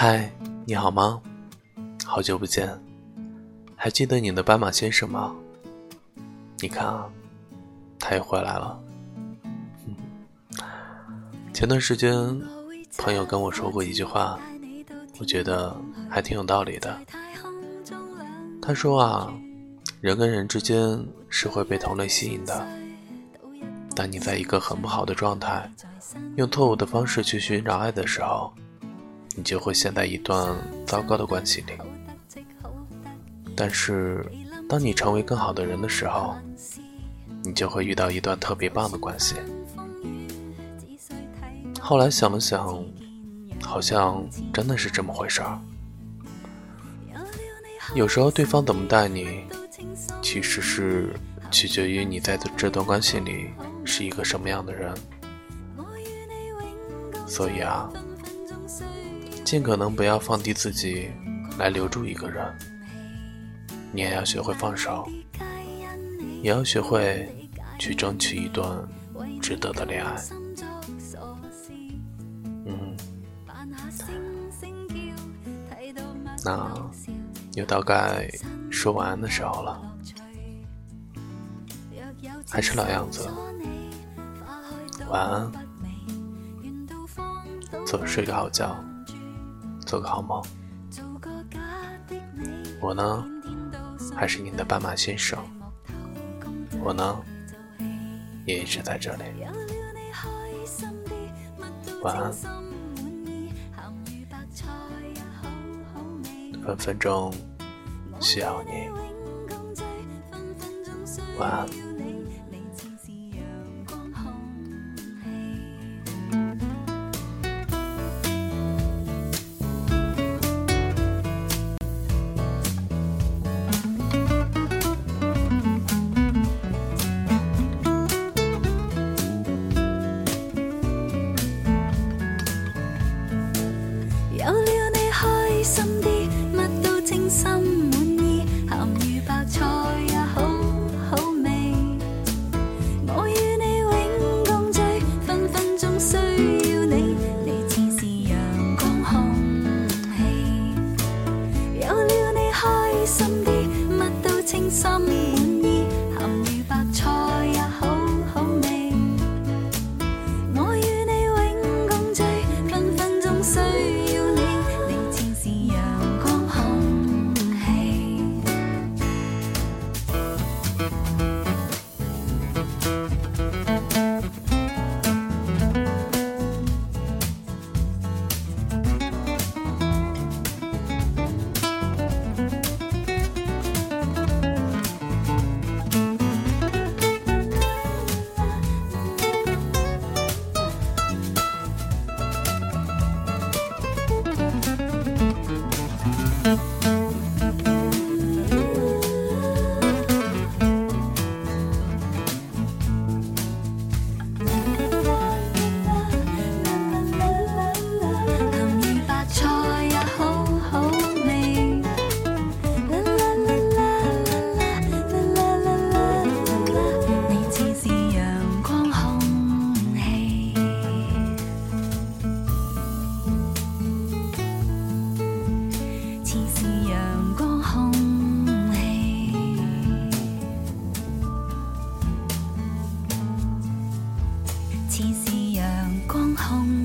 嗨，你好吗？好久不见，还记得你的斑马先生吗？你看啊，他也回来了。前段时间，朋友跟我说过一句话，我觉得还挺有道理的。他说啊，人跟人之间是会被同类吸引的。当你在一个很不好的状态，用错误的方式去寻找爱的时候。你就会陷在一段糟糕的关系里，但是当你成为更好的人的时候，你就会遇到一段特别棒的关系。后来想了想，好像真的是这么回事儿。有时候对方怎么待你，其实是取决于你在这段关系里是一个什么样的人。所以啊。尽可能不要放低自己来留住一个人，你也要学会放手，也要学会去争取一段值得的恋爱。嗯，那又到该说晚安的时候了，还是老样子，晚安，走，睡个好觉。做个好梦。我呢，还是你的斑马先生。我呢，也一直在这里。晚安。分分钟需要你。晚安。someday. 痛。